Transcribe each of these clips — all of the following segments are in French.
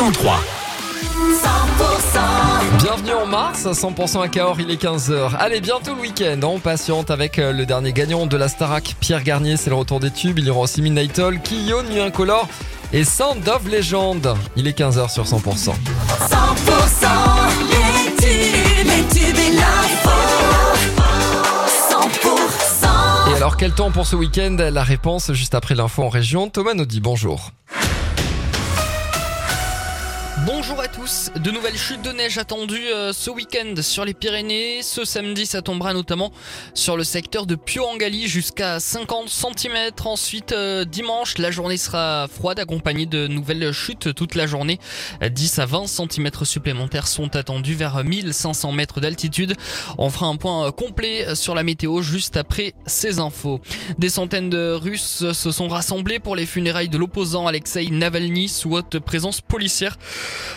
103. Bienvenue en mars, 100% à Cahors, il est 15h. Allez, bientôt le week-end, on patiente avec euh, le dernier gagnant de la Starac, Pierre Garnier, c'est le retour des tubes. Il y aura aussi Midnight Hall, Kyo, Nuit Incolore et Sound of Legend. Il est 15h sur 100%. 100% les tubes, les tubes et l'info. 100% Et alors, quel temps pour ce week-end? La réponse juste après l'info en région. Thomas nous dit bonjour. Bonjour à tous, de nouvelles chutes de neige attendues euh, ce week-end sur les Pyrénées. Ce samedi, ça tombera notamment sur le secteur de Pio-en-Galie jusqu'à 50 cm. Ensuite, euh, dimanche, la journée sera froide accompagnée de nouvelles chutes toute la journée. 10 à 20 cm supplémentaires sont attendus vers 1500 mètres d'altitude. On fera un point euh, complet sur la météo juste après ces infos. Des centaines de Russes se sont rassemblés pour les funérailles de l'opposant Alexei Navalny sous haute présence policière.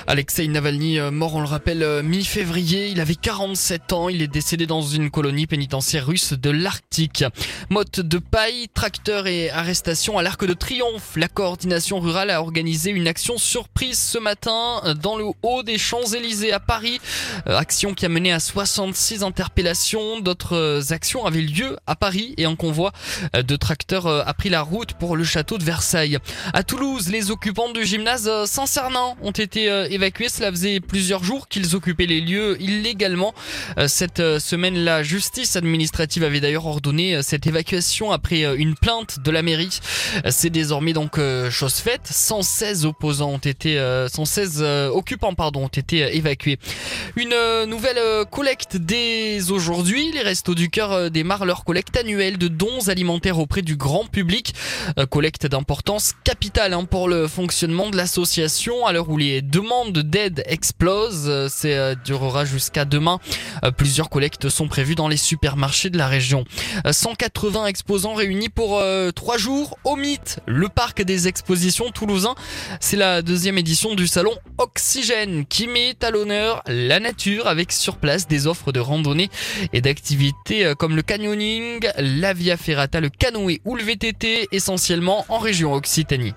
Alexei Navalny, euh, mort on le rappelle euh, mi-février, il avait 47 ans, il est décédé dans une colonie pénitentiaire russe de l'Arctique. Motte de paille, tracteur et arrestation à l'Arc de Triomphe. La coordination rurale a organisé une action surprise ce matin euh, dans le haut des Champs-Élysées à Paris. Action qui a mené à 66 interpellations. D'autres actions avaient lieu à Paris et un convoi de tracteurs a pris la route pour le château de Versailles. À Toulouse, les occupants du gymnase Saint-Cernin ont été euh, évacués. Cela faisait plusieurs jours qu'ils occupaient les lieux illégalement. Euh, Cette euh, semaine, la justice administrative avait d'ailleurs ordonné cette évacuation après une plainte de la mairie. C'est désormais donc chose faite. 116 opposants ont été, euh, 116 euh, occupants pardon ont été évacués. Une nouvelle collecte dès aujourd'hui. Les Restos du Cœur démarrent leur collecte annuelle de dons alimentaires auprès du grand public. Collecte d'importance capitale hein, pour le fonctionnement de l'association à l'heure où les demandes d'aide explosent. Euh, C'est euh, durera jusqu'à demain. Euh, Plusieurs collectes sont prévues dans les supermarchés de la région. Euh, 180 exposants réunis pour trois jours au Mythe, le parc des expositions toulousain. C'est la deuxième édition du salon Oxygène qui met à l'honneur la nature avec sur place des offres de randonnée et d'activités comme le canyoning, la via ferrata, le canoë ou le VTT essentiellement en région Occitanie.